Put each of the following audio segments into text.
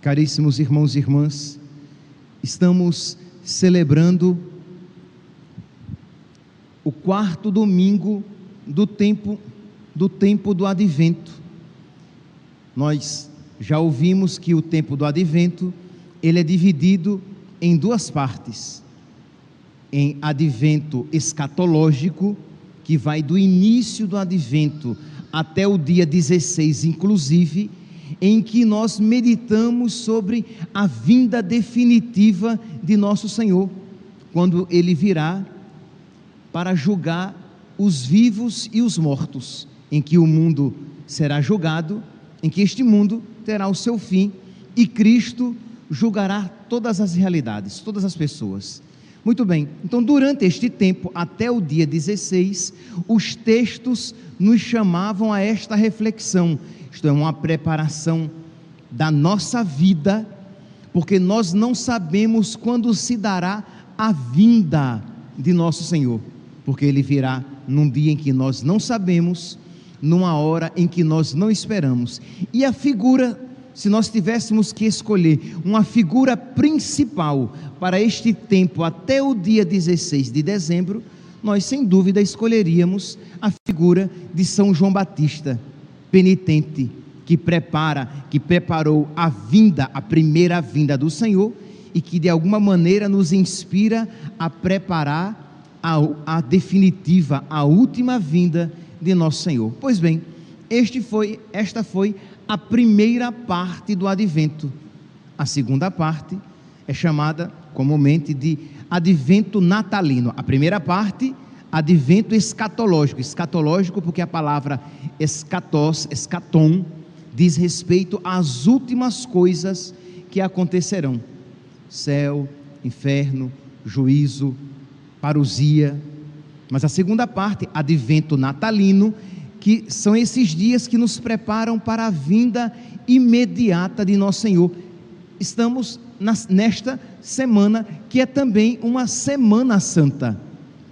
Caríssimos irmãos e irmãs, estamos celebrando o quarto domingo do tempo do tempo do advento. Nós já ouvimos que o tempo do advento, ele é dividido em duas partes. Em advento escatológico, que vai do início do advento até o dia 16 inclusive, em que nós meditamos sobre a vinda definitiva de nosso Senhor, quando ele virá para julgar os vivos e os mortos, em que o mundo será julgado, em que este mundo terá o seu fim e Cristo julgará todas as realidades, todas as pessoas. Muito bem, então durante este tempo, até o dia 16, os textos nos chamavam a esta reflexão, isto é, uma preparação da nossa vida, porque nós não sabemos quando se dará a vinda de nosso Senhor, porque Ele virá num dia em que nós não sabemos, numa hora em que nós não esperamos. E a figura, se nós tivéssemos que escolher uma figura principal para este tempo até o dia 16 de dezembro, nós sem dúvida escolheríamos a figura de São João Batista, penitente, que prepara, que preparou a vinda, a primeira vinda do Senhor e que de alguma maneira nos inspira a preparar a, a definitiva, a última vinda de nosso Senhor. Pois bem, este foi, esta foi a primeira parte do advento. A segunda parte é chamada comumente de advento natalino. A primeira parte, advento escatológico. Escatológico porque a palavra escatos, escaton, diz respeito às últimas coisas que acontecerão: céu, inferno, juízo, parousia. Mas a segunda parte, advento natalino, que são esses dias que nos preparam para a vinda imediata de nosso Senhor. Estamos nesta semana, que é também uma Semana Santa.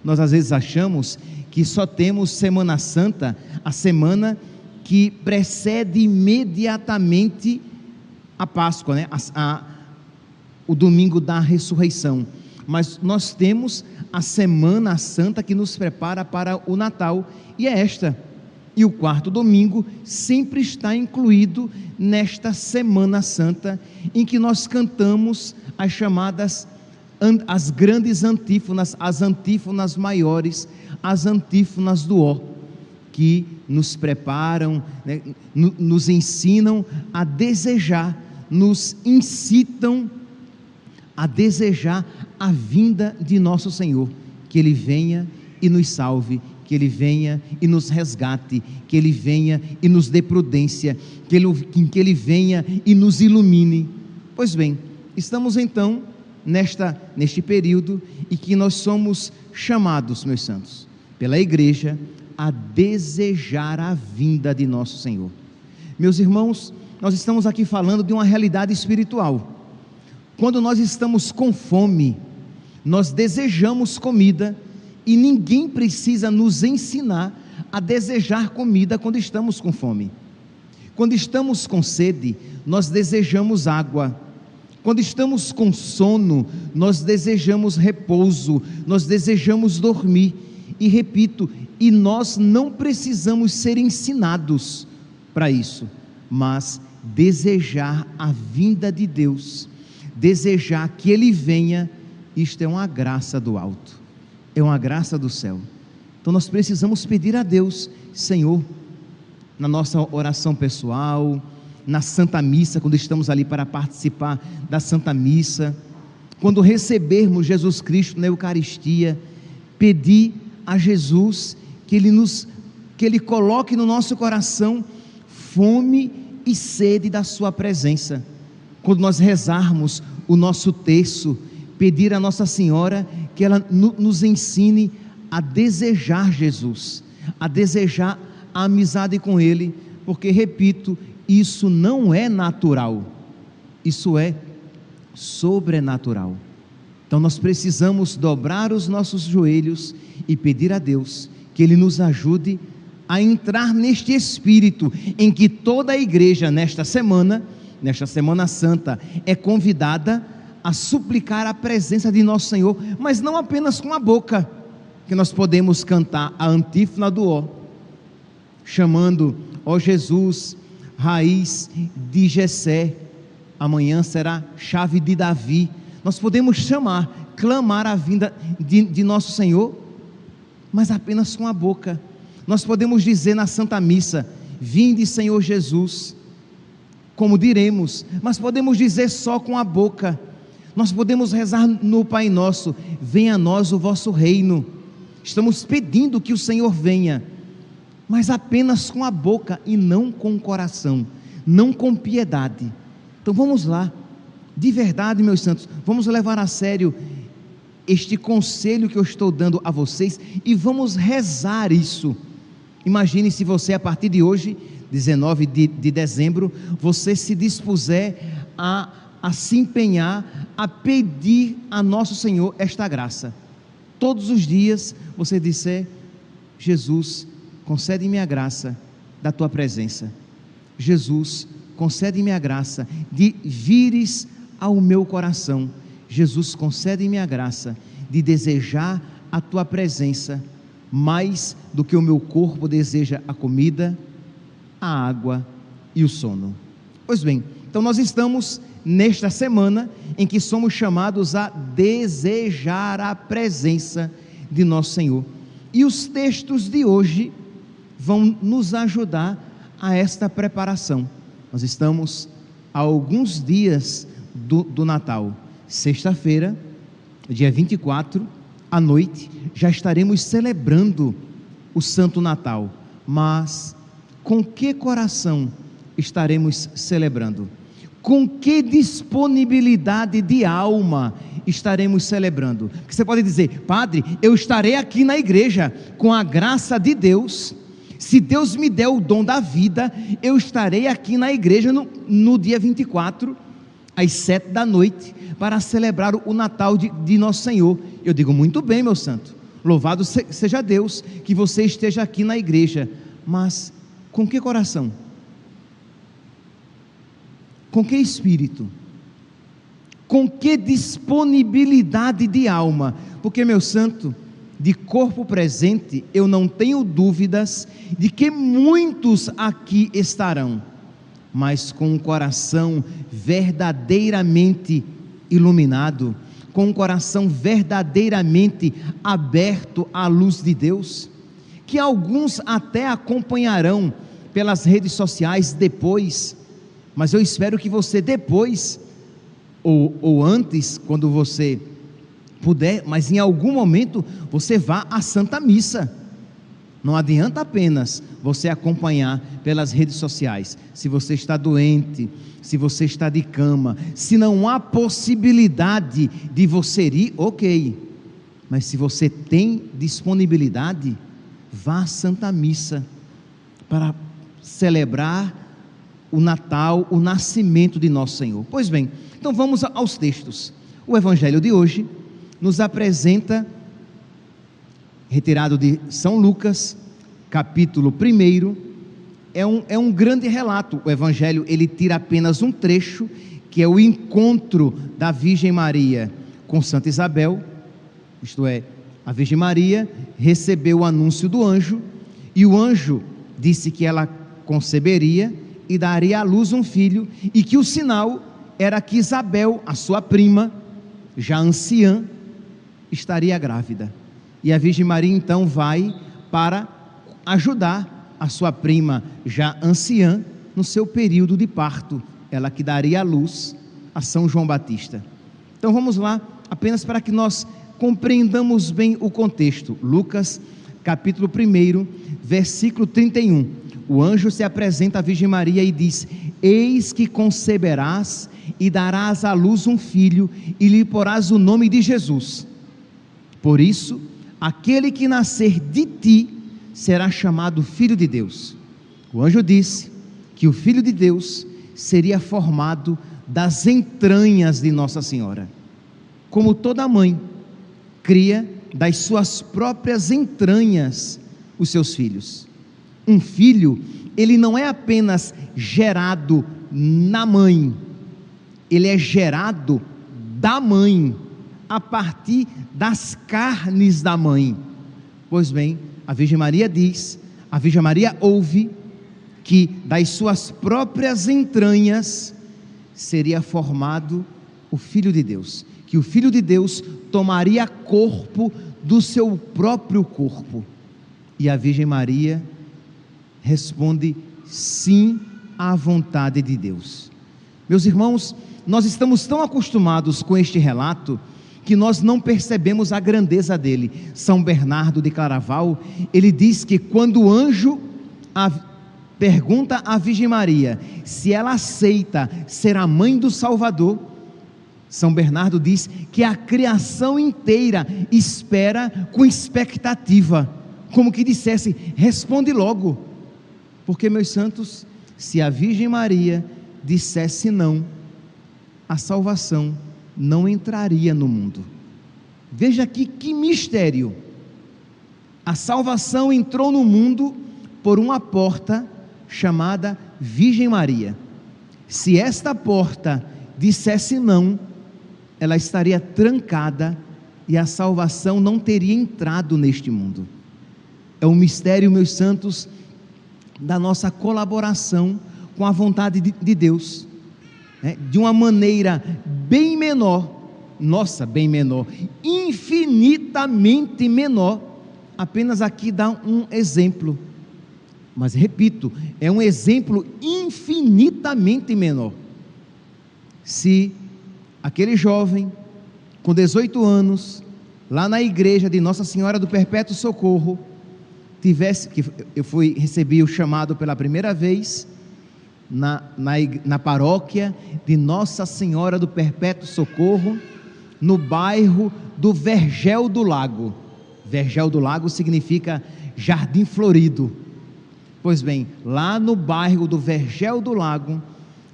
Nós às vezes achamos que só temos Semana Santa, a semana que precede imediatamente a Páscoa, né? A- a- o domingo da ressurreição. Mas nós temos a Semana Santa que nos prepara para o Natal, e é esta. E o quarto domingo sempre está incluído nesta Semana Santa, em que nós cantamos as chamadas as grandes antífonas, as antífonas maiores, as antífonas do ó, que nos preparam, né, nos ensinam a desejar, nos incitam a desejar a vinda de nosso Senhor, que Ele venha e nos salve, que Ele venha e nos resgate, que Ele venha e nos dê prudência, que Ele, que ele venha e nos ilumine. Pois bem, estamos então nesta, neste período e que nós somos chamados, meus santos, pela igreja a desejar a vinda de nosso Senhor. Meus irmãos, nós estamos aqui falando de uma realidade espiritual. Quando nós estamos com fome, nós desejamos comida e ninguém precisa nos ensinar a desejar comida quando estamos com fome. Quando estamos com sede, nós desejamos água. Quando estamos com sono, nós desejamos repouso, nós desejamos dormir. E repito, e nós não precisamos ser ensinados para isso, mas desejar a vinda de Deus, desejar que Ele venha, isto é uma graça do alto, é uma graça do céu. Então nós precisamos pedir a Deus, Senhor, na nossa oração pessoal, na Santa Missa, quando estamos ali para participar da Santa Missa, quando recebermos Jesus Cristo na Eucaristia, pedir a Jesus que Ele nos, que Ele coloque no nosso coração fome e sede da Sua presença. Quando nós rezarmos o nosso terço, pedir a Nossa Senhora que ela nos ensine a desejar Jesus, a desejar a amizade com Ele, porque, repito, isso não é natural, isso é sobrenatural. Então nós precisamos dobrar os nossos joelhos e pedir a Deus que Ele nos ajude a entrar neste espírito em que toda a igreja, nesta semana, nesta Semana Santa, é convidada a suplicar a presença de nosso Senhor, mas não apenas com a boca, que nós podemos cantar a antífona do ó, chamando, ó Jesus, raiz de Jessé, amanhã será chave de Davi. Nós podemos chamar, clamar a vinda de, de nosso Senhor mas apenas com a boca. Nós podemos dizer na Santa Missa: Vinde, Senhor Jesus, como diremos, mas podemos dizer só com a boca. Nós podemos rezar no Pai Nosso: Venha a nós o vosso reino. Estamos pedindo que o Senhor venha, mas apenas com a boca e não com o coração, não com piedade. Então vamos lá, de verdade, meus santos, vamos levar a sério este conselho que eu estou dando a vocês e vamos rezar isso. Imagine se você, a partir de hoje, 19 de, de dezembro, você se dispuser a, a se empenhar, a pedir a nosso Senhor esta graça. Todos os dias você disser: Jesus, concede-me a graça da tua presença. Jesus, concede-me a graça de vires ao meu coração Jesus, concede-me a graça de desejar a tua presença mais do que o meu corpo deseja a comida, a água e o sono. Pois bem, então nós estamos nesta semana em que somos chamados a desejar a presença de nosso Senhor. E os textos de hoje vão nos ajudar a esta preparação. Nós estamos a alguns dias do, do Natal sexta-feira, dia 24, à noite, já estaremos celebrando o Santo Natal. Mas com que coração estaremos celebrando? Com que disponibilidade de alma estaremos celebrando? Você pode dizer, Padre, eu estarei aqui na igreja com a graça de Deus. Se Deus me der o dom da vida, eu estarei aqui na igreja no, no dia 24 às sete da noite, para celebrar o Natal de, de nosso Senhor. Eu digo, muito bem, meu santo, louvado seja Deus que você esteja aqui na igreja, mas com que coração? Com que espírito? Com que disponibilidade de alma? Porque, meu santo, de corpo presente, eu não tenho dúvidas de que muitos aqui estarão mas com um coração verdadeiramente iluminado, com um coração verdadeiramente aberto à luz de Deus, que alguns até acompanharão pelas redes sociais depois, mas eu espero que você depois, ou, ou antes, quando você puder, mas em algum momento você vá à Santa Missa. Não adianta apenas você acompanhar pelas redes sociais. Se você está doente, se você está de cama, se não há possibilidade de você ir, ok. Mas se você tem disponibilidade, vá à Santa Missa para celebrar o Natal, o nascimento de nosso Senhor. Pois bem, então vamos aos textos. O Evangelho de hoje nos apresenta, retirado de São Lucas, capítulo 1, é um, é um grande relato. O Evangelho ele tira apenas um trecho, que é o encontro da Virgem Maria com Santa Isabel, isto é, a Virgem Maria recebeu o anúncio do anjo, e o anjo disse que ela conceberia e daria à luz um filho, e que o sinal era que Isabel, a sua prima, já anciã, estaria grávida. E a Virgem Maria então vai para ajudar a sua prima, já anciã, no seu período de parto, ela que daria à luz a São João Batista. Então vamos lá, apenas para que nós compreendamos bem o contexto. Lucas, capítulo 1, versículo 31. O anjo se apresenta à Virgem Maria e diz: Eis que conceberás e darás à luz um filho, e lhe porás o nome de Jesus. Por isso, aquele que nascer de ti será chamado Filho de Deus. O anjo disse que o Filho de Deus seria formado das entranhas de Nossa Senhora. Como toda mãe, cria das suas próprias entranhas os seus filhos. Um filho, ele não é apenas gerado na mãe, ele é gerado da mãe a partir das carnes da mãe. Pois bem, a Virgem Maria diz, a Virgem Maria ouve que das suas próprias entranhas seria formado o Filho de Deus, que o Filho de Deus tomaria corpo do seu próprio corpo. E a Virgem Maria responde sim à vontade de Deus. Meus irmãos, nós estamos tão acostumados com este relato que nós não percebemos a grandeza dele. São Bernardo de Claraval, ele diz que quando o anjo a, pergunta à Virgem Maria se ela aceita ser a mãe do Salvador, São Bernardo diz que a criação inteira espera com expectativa, como que dissesse: responde logo, porque, meus santos, se a Virgem Maria dissesse não, a salvação não entraria no mundo. Veja aqui que mistério. A salvação entrou no mundo por uma porta chamada Virgem Maria. Se esta porta dissesse não, ela estaria trancada e a salvação não teria entrado neste mundo. É um mistério, meus santos, da nossa colaboração com a vontade de, de Deus né, de uma maneira bem menor, nossa, bem menor, infinitamente menor, apenas aqui dá um exemplo. Mas repito, é um exemplo infinitamente menor. Se aquele jovem com 18 anos, lá na igreja de Nossa Senhora do Perpétuo Socorro, tivesse que eu fui recebi o chamado pela primeira vez, na, na, na paróquia de Nossa Senhora do Perpétuo Socorro, no bairro do Vergel do Lago. Vergel do Lago significa jardim florido. Pois bem, lá no bairro do Vergel do Lago,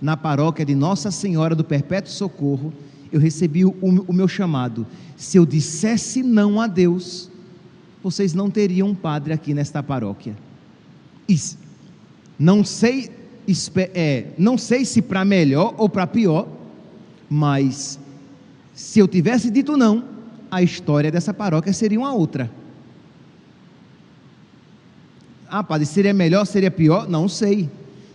na paróquia de Nossa Senhora do Perpétuo Socorro, eu recebi o, o meu chamado. Se eu dissesse não a Deus, vocês não teriam um padre aqui nesta paróquia. Isso. Não sei é, não sei se para melhor ou para pior, mas se eu tivesse dito não, a história dessa paróquia seria uma outra. Ah, padre, seria melhor, seria pior? Não sei.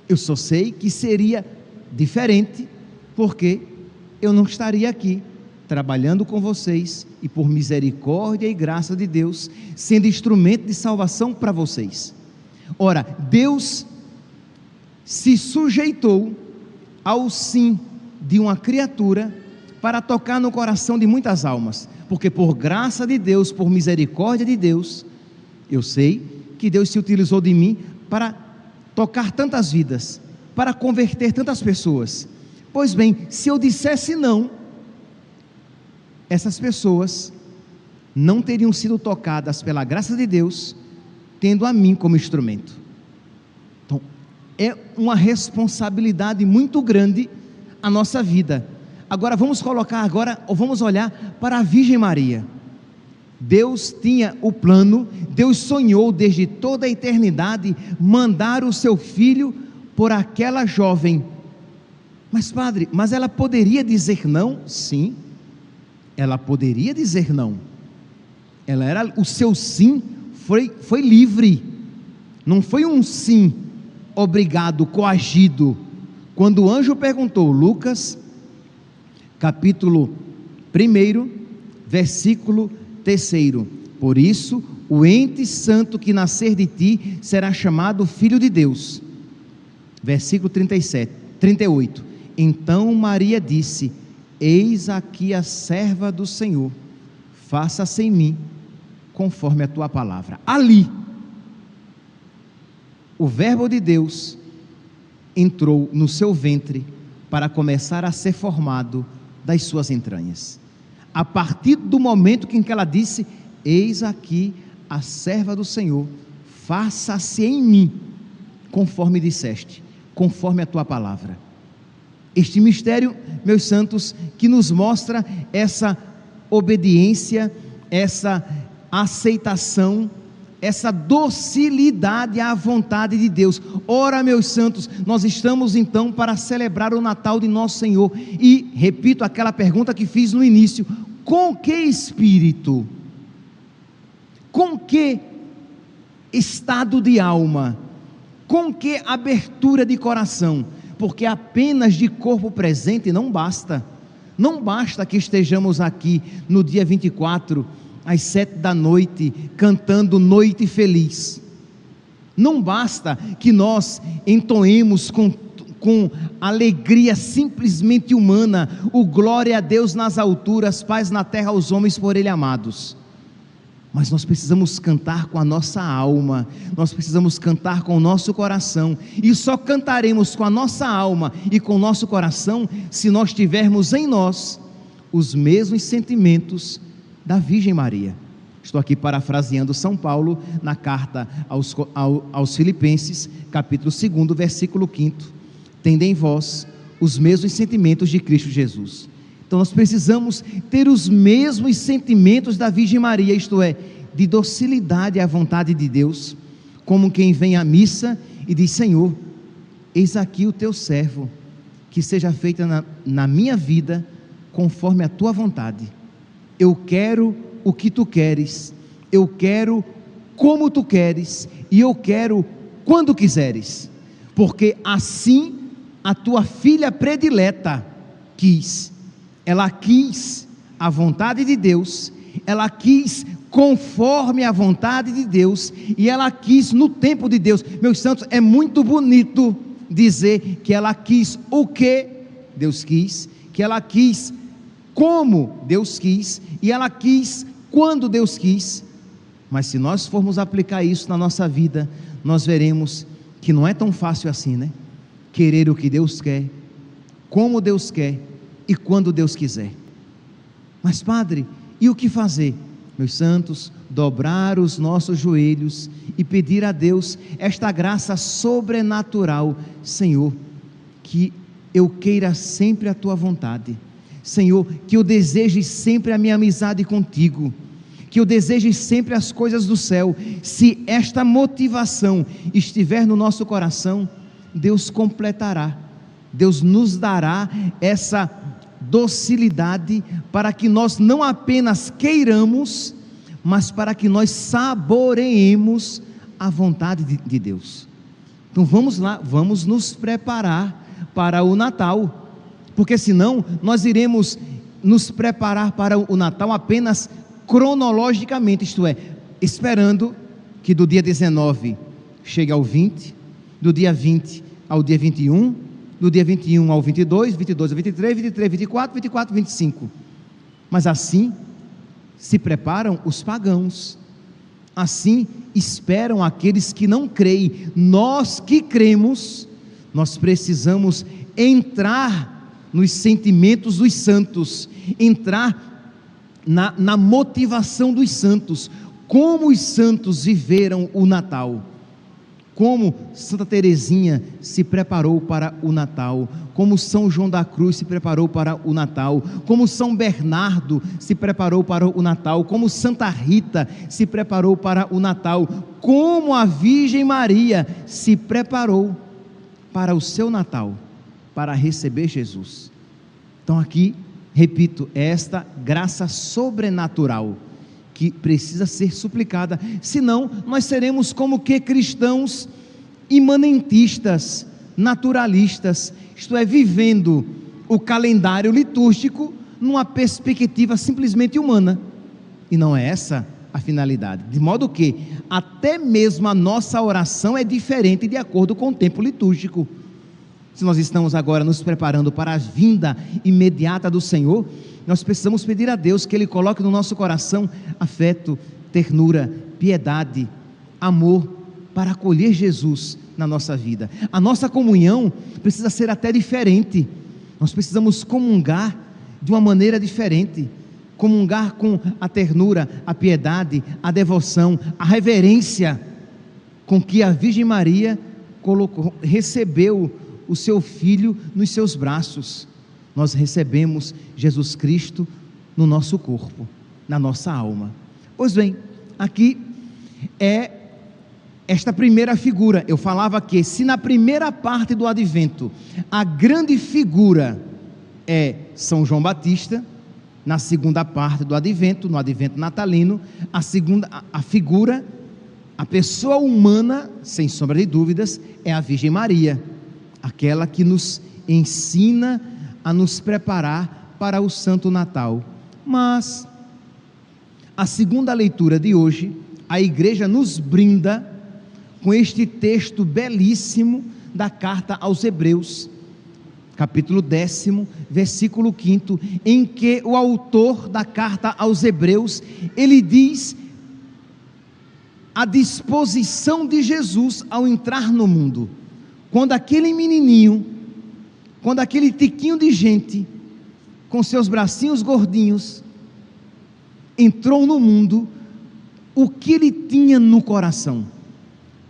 Eu só sei que seria diferente, porque eu não estaria aqui. Trabalhando com vocês e por misericórdia e graça de Deus, sendo instrumento de salvação para vocês. Ora, Deus se sujeitou ao sim de uma criatura para tocar no coração de muitas almas, porque por graça de Deus, por misericórdia de Deus, eu sei que Deus se utilizou de mim para tocar tantas vidas, para converter tantas pessoas. Pois bem, se eu dissesse não, essas pessoas não teriam sido tocadas pela graça de Deus, tendo a mim como instrumento. Então, é uma responsabilidade muito grande a nossa vida. Agora vamos colocar agora, ou vamos olhar para a Virgem Maria. Deus tinha o plano, Deus sonhou desde toda a eternidade mandar o seu filho por aquela jovem. Mas, padre, mas ela poderia dizer não? Sim, ela poderia dizer não. Ela era, o seu sim foi, foi livre, não foi um sim obrigado, coagido. Quando o anjo perguntou, Lucas, capítulo 1, versículo Terceiro, por isso o ente santo que nascer de ti será chamado filho de Deus. Versículo 37, 38. Então Maria disse: Eis aqui a serva do Senhor, faça-se em mim conforme a tua palavra. Ali, o Verbo de Deus entrou no seu ventre para começar a ser formado das suas entranhas a partir do momento em que ela disse: Eis aqui a serva do Senhor, faça-se em mim, conforme disseste, conforme a tua palavra. Este mistério, meus santos, que nos mostra essa obediência, essa aceitação essa docilidade à vontade de Deus. Ora, meus santos, nós estamos então para celebrar o Natal de nosso Senhor. E repito aquela pergunta que fiz no início: com que espírito? Com que estado de alma? Com que abertura de coração? Porque apenas de corpo presente não basta. Não basta que estejamos aqui no dia 24 às sete da noite, cantando Noite Feliz. Não basta que nós entoemos com, com alegria simplesmente humana o glória a Deus nas alturas, paz na terra aos homens por Ele amados. Mas nós precisamos cantar com a nossa alma, nós precisamos cantar com o nosso coração, e só cantaremos com a nossa alma e com o nosso coração se nós tivermos em nós os mesmos sentimentos da Virgem Maria. Estou aqui parafraseando São Paulo na carta aos, aos Filipenses, capítulo 2, versículo 5. Tende em vós os mesmos sentimentos de Cristo Jesus. Então nós precisamos ter os mesmos sentimentos da Virgem Maria, isto é, de docilidade à vontade de Deus, como quem vem à missa e diz: Senhor, eis aqui o teu servo, que seja feita na, na minha vida conforme a tua vontade. Eu quero o que tu queres, eu quero como tu queres, e eu quero quando quiseres, porque assim a tua filha predileta quis. Ela quis a vontade de Deus, ela quis conforme a vontade de Deus, e ela quis no tempo de Deus. Meus santos, é muito bonito dizer que ela quis o que Deus quis, que ela quis como Deus quis e ela quis quando Deus quis. Mas se nós formos aplicar isso na nossa vida, nós veremos que não é tão fácil assim, né? Querer o que Deus quer, como Deus quer e quando Deus quiser. Mas, Padre, e o que fazer? Meus santos, dobrar os nossos joelhos e pedir a Deus esta graça sobrenatural, Senhor, que eu queira sempre a tua vontade Senhor, que eu deseje sempre a minha amizade contigo, que eu deseje sempre as coisas do céu. Se esta motivação estiver no nosso coração, Deus completará, Deus nos dará essa docilidade para que nós não apenas queiramos, mas para que nós saboreemos a vontade de, de Deus. Então vamos lá, vamos nos preparar para o Natal porque senão nós iremos nos preparar para o Natal apenas cronologicamente, isto é, esperando que do dia 19 chegue ao 20, do dia 20 ao dia 21, do dia 21 ao 22, 22 ao 23, 23, 24, 24, 25. Mas assim se preparam os pagãos. Assim esperam aqueles que não creem. Nós que cremos, nós precisamos entrar nos sentimentos dos santos, entrar na, na motivação dos santos, como os santos viveram o Natal como Santa Teresinha se preparou para o Natal, como São João da Cruz se preparou para o Natal, como São Bernardo se preparou para o Natal, como Santa Rita se preparou para o Natal, como a Virgem Maria se preparou para o seu Natal, para receber Jesus. Então aqui, repito, esta graça sobrenatural que precisa ser suplicada, senão nós seremos como que cristãos imanentistas, naturalistas, isto é, vivendo o calendário litúrgico numa perspectiva simplesmente humana. E não é essa a finalidade. De modo que até mesmo a nossa oração é diferente de acordo com o tempo litúrgico. Se nós estamos agora nos preparando para a vinda imediata do Senhor, nós precisamos pedir a Deus que Ele coloque no nosso coração afeto, ternura, piedade, amor para acolher Jesus na nossa vida. A nossa comunhão precisa ser até diferente. Nós precisamos comungar de uma maneira diferente. Comungar com a ternura, a piedade, a devoção, a reverência com que a Virgem Maria colocou, recebeu o seu filho nos seus braços nós recebemos Jesus Cristo no nosso corpo, na nossa alma. Pois bem, aqui é esta primeira figura. Eu falava que se na primeira parte do advento a grande figura é São João Batista, na segunda parte do advento, no advento natalino, a segunda a, figura a pessoa humana, sem sombra de dúvidas, é a Virgem Maria, aquela que nos ensina a nos preparar para o Santo Natal. Mas a segunda leitura de hoje, a igreja nos brinda com este texto belíssimo da carta aos Hebreus, capítulo décimo, versículo quinto, em que o autor da carta aos Hebreus, ele diz a disposição de Jesus ao entrar no mundo. Quando aquele menininho quando aquele tiquinho de gente, com seus bracinhos gordinhos, entrou no mundo, o que ele tinha no coração?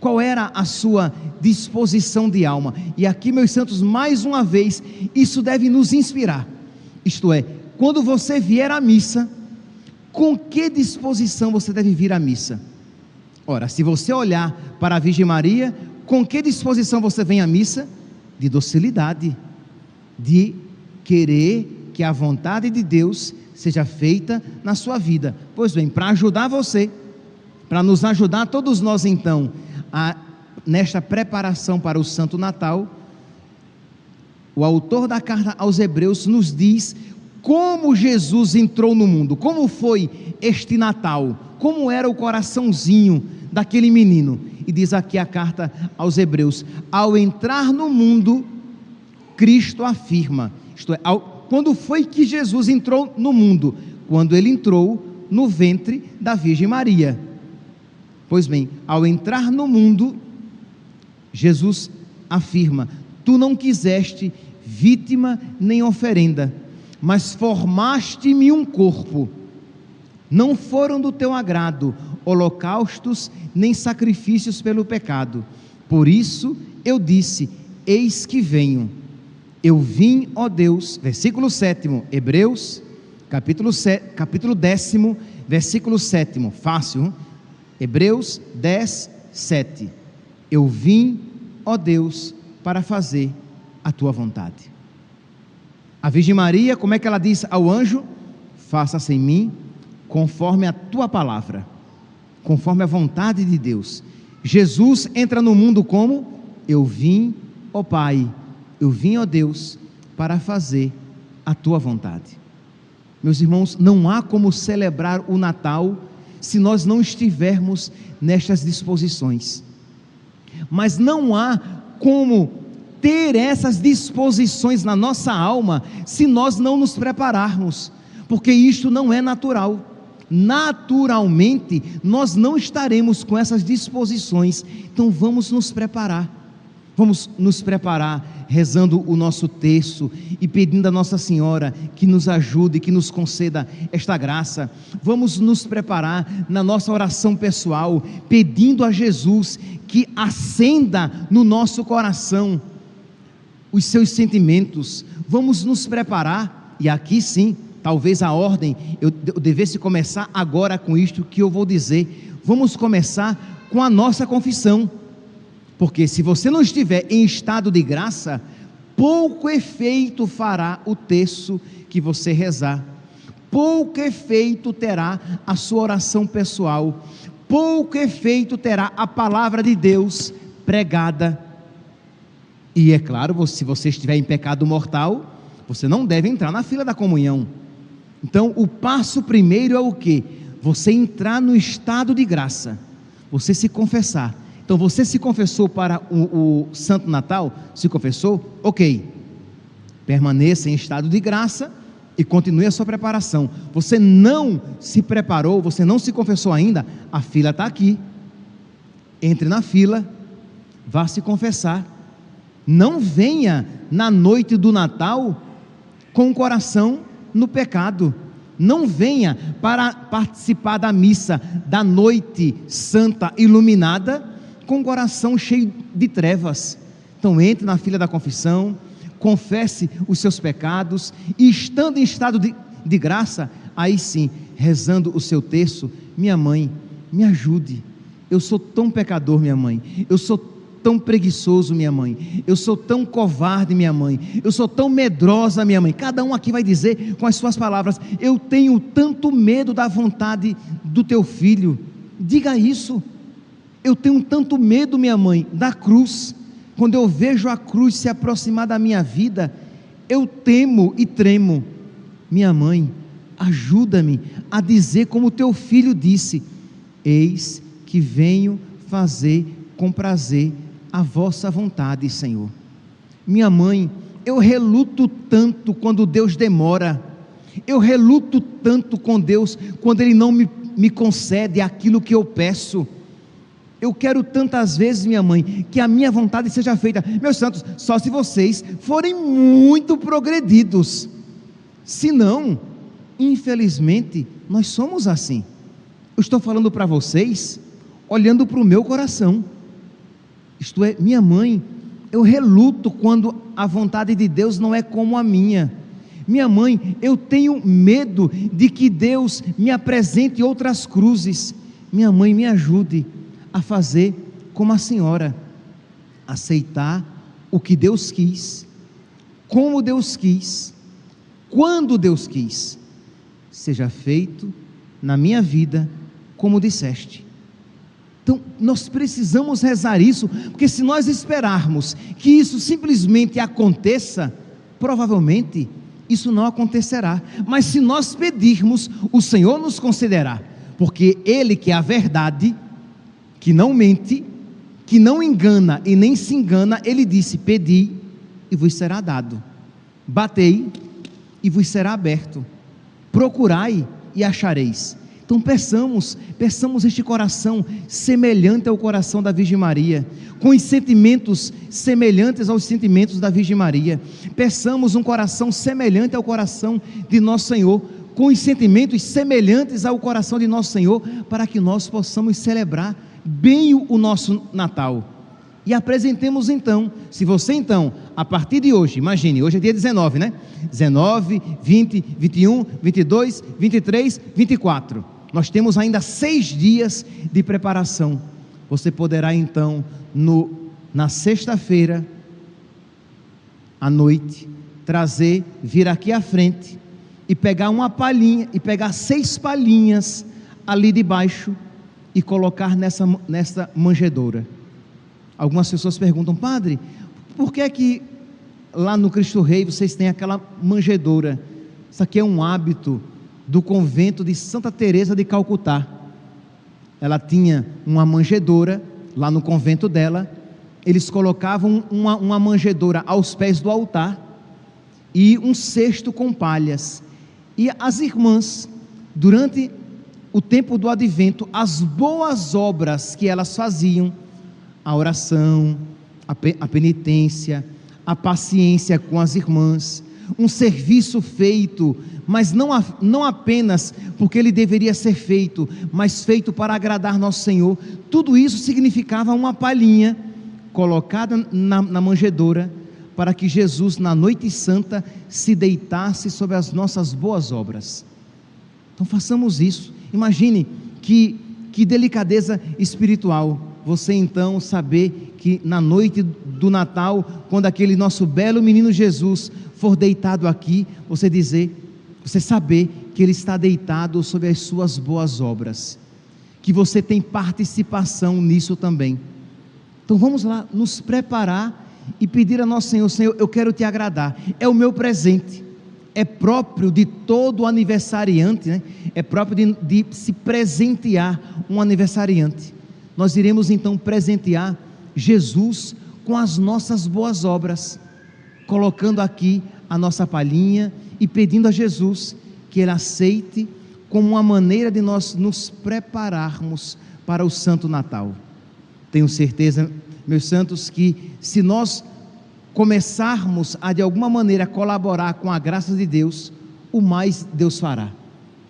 Qual era a sua disposição de alma? E aqui, meus santos, mais uma vez, isso deve nos inspirar. Isto é, quando você vier à missa, com que disposição você deve vir à missa? Ora, se você olhar para a Virgem Maria, com que disposição você vem à missa? De docilidade de querer que a vontade de Deus seja feita na sua vida. Pois bem, para ajudar você, para nos ajudar todos nós então a, nesta preparação para o Santo Natal, o autor da carta aos Hebreus nos diz como Jesus entrou no mundo, como foi este Natal, como era o coraçãozinho daquele menino. E diz aqui a carta aos Hebreus: ao entrar no mundo, Cristo afirma. Isto é, ao, quando foi que Jesus entrou no mundo? Quando ele entrou no ventre da Virgem Maria. Pois bem, ao entrar no mundo, Jesus afirma: Tu não quiseste vítima nem oferenda, mas formaste-me um corpo. Não foram do teu agrado holocaustos nem sacrifícios pelo pecado. Por isso eu disse: Eis que venho. Eu vim, ó Deus, versículo 7, Hebreus, capítulo, 7, capítulo 10, versículo 7, fácil, Hebreus 10, 7. Eu vim, ó Deus, para fazer a tua vontade. A Virgem Maria, como é que ela diz ao anjo? Faça-se em mim conforme a tua palavra, conforme a vontade de Deus. Jesus entra no mundo como? Eu vim, ó Pai, eu vim, ó Deus, para fazer a tua vontade. Meus irmãos, não há como celebrar o Natal se nós não estivermos nestas disposições. Mas não há como ter essas disposições na nossa alma se nós não nos prepararmos, porque isto não é natural. Naturalmente, nós não estaremos com essas disposições, então vamos nos preparar. Vamos nos preparar rezando o nosso texto e pedindo a Nossa Senhora que nos ajude, que nos conceda esta graça. Vamos nos preparar na nossa oração pessoal, pedindo a Jesus que acenda no nosso coração os seus sentimentos. Vamos nos preparar, e aqui sim, talvez a ordem, eu, devesse começar agora com isto que eu vou dizer. Vamos começar com a nossa confissão. Porque se você não estiver em estado de graça, pouco efeito fará o texto que você rezar. Pouco efeito terá a sua oração pessoal. Pouco efeito terá a palavra de Deus pregada. E é claro, se você estiver em pecado mortal, você não deve entrar na fila da comunhão. Então, o passo primeiro é o que? Você entrar no estado de graça. Você se confessar então você se confessou para o, o Santo Natal? Se confessou? Ok. Permaneça em estado de graça e continue a sua preparação. Você não se preparou, você não se confessou ainda, a fila está aqui. Entre na fila, vá se confessar. Não venha na noite do Natal com o coração no pecado. Não venha para participar da missa da noite santa iluminada com o coração cheio de trevas. Então entre na fila da confissão, confesse os seus pecados e estando em estado de, de graça, aí sim, rezando o seu terço, minha mãe, me ajude. Eu sou tão pecador, minha mãe. Eu sou tão preguiçoso, minha mãe. Eu sou tão covarde, minha mãe. Eu sou tão medrosa, minha mãe. Cada um aqui vai dizer com as suas palavras: Eu tenho tanto medo da vontade do teu filho. Diga isso. Eu tenho tanto medo, minha mãe, da cruz. Quando eu vejo a cruz se aproximar da minha vida, eu temo e tremo. Minha mãe, ajuda-me a dizer como teu filho disse: Eis que venho fazer com prazer a vossa vontade, Senhor. Minha mãe, eu reluto tanto quando Deus demora. Eu reluto tanto com Deus quando Ele não me, me concede aquilo que eu peço. Eu quero tantas vezes, minha mãe, que a minha vontade seja feita. Meus santos, só se vocês forem muito progredidos. Se não, infelizmente, nós somos assim. Eu estou falando para vocês, olhando para o meu coração. Isto é, minha mãe, eu reluto quando a vontade de Deus não é como a minha. Minha mãe, eu tenho medo de que Deus me apresente outras cruzes. Minha mãe, me ajude a fazer como a senhora, aceitar o que Deus quis, como Deus quis, quando Deus quis, seja feito na minha vida como disseste. Então, nós precisamos rezar isso, porque se nós esperarmos que isso simplesmente aconteça, provavelmente isso não acontecerá. Mas se nós pedirmos, o Senhor nos concederá, porque Ele que é a verdade, que não mente, que não engana e nem se engana, ele disse: Pedi e vos será dado, batei e vos será aberto, procurai e achareis. Então peçamos, peçamos este coração semelhante ao coração da Virgem Maria, com os sentimentos semelhantes aos sentimentos da Virgem Maria. Peçamos um coração semelhante ao coração de nosso Senhor, com os sentimentos semelhantes ao coração de nosso Senhor, para que nós possamos celebrar bem o nosso Natal. E apresentemos então, se você então, a partir de hoje, imagine, hoje é dia 19, né? 19, 20, 21, 22, 23, 24. Nós temos ainda seis dias de preparação. Você poderá então, no, na sexta-feira, à noite, trazer, vir aqui à frente e pegar uma palhinha, e pegar seis palhinhas ali debaixo e colocar nessa, nessa manjedoura. Algumas pessoas perguntam, padre, por que é que lá no Cristo Rei vocês têm aquela manjedoura? Isso aqui é um hábito do convento de Santa Teresa de Calcutá. Ela tinha uma manjedoura lá no convento dela. Eles colocavam uma, uma manjedoura aos pés do altar e um cesto com palhas. E as irmãs, durante o tempo do advento, as boas obras que elas faziam, a oração, a, a penitência, a paciência com as irmãs, um serviço feito, mas não, não apenas porque ele deveria ser feito, mas feito para agradar nosso Senhor. Tudo isso significava uma palhinha colocada na, na manjedoura para que Jesus, na noite santa, se deitasse sobre as nossas boas obras. Então façamos isso. Imagine que, que delicadeza espiritual você então saber que na noite do Natal, quando aquele nosso belo menino Jesus for deitado aqui, você dizer, você saber que ele está deitado sobre as suas boas obras, que você tem participação nisso também. Então vamos lá nos preparar e pedir a nosso Senhor, Senhor, eu quero te agradar. É o meu presente. É próprio de todo aniversariante, né? É próprio de, de se presentear um aniversariante. Nós iremos então presentear Jesus com as nossas boas obras, colocando aqui a nossa palhinha e pedindo a Jesus que Ele aceite como uma maneira de nós nos prepararmos para o Santo Natal. Tenho certeza, meus santos, que se nós começarmos a de alguma maneira colaborar com a graça de Deus, o mais Deus fará.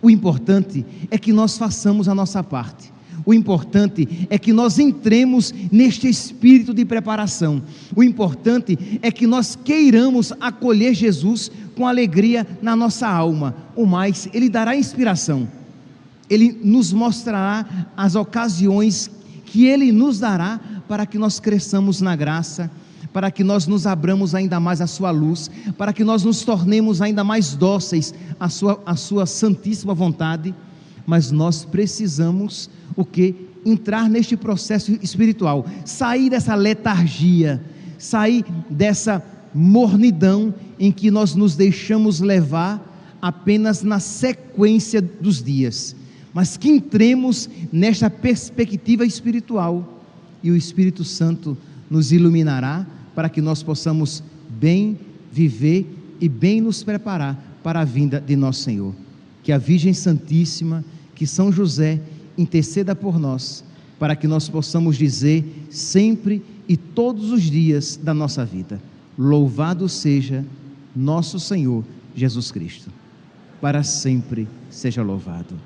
O importante é que nós façamos a nossa parte. O importante é que nós entremos neste espírito de preparação. O importante é que nós queiramos acolher Jesus com alegria na nossa alma. O mais, Ele dará inspiração. Ele nos mostrará as ocasiões que Ele nos dará para que nós cresçamos na graça, para que nós nos abramos ainda mais à Sua luz, para que nós nos tornemos ainda mais dóceis à Sua, à sua santíssima vontade. Mas nós precisamos o que? Entrar neste processo espiritual, sair dessa letargia, sair dessa mornidão em que nós nos deixamos levar apenas na sequência dos dias, mas que entremos nesta perspectiva espiritual e o Espírito Santo nos iluminará para que nós possamos bem viver e bem nos preparar para a vinda de nosso Senhor. Que a Virgem Santíssima, que São José interceda por nós, para que nós possamos dizer sempre e todos os dias da nossa vida: Louvado seja nosso Senhor Jesus Cristo. Para sempre seja louvado.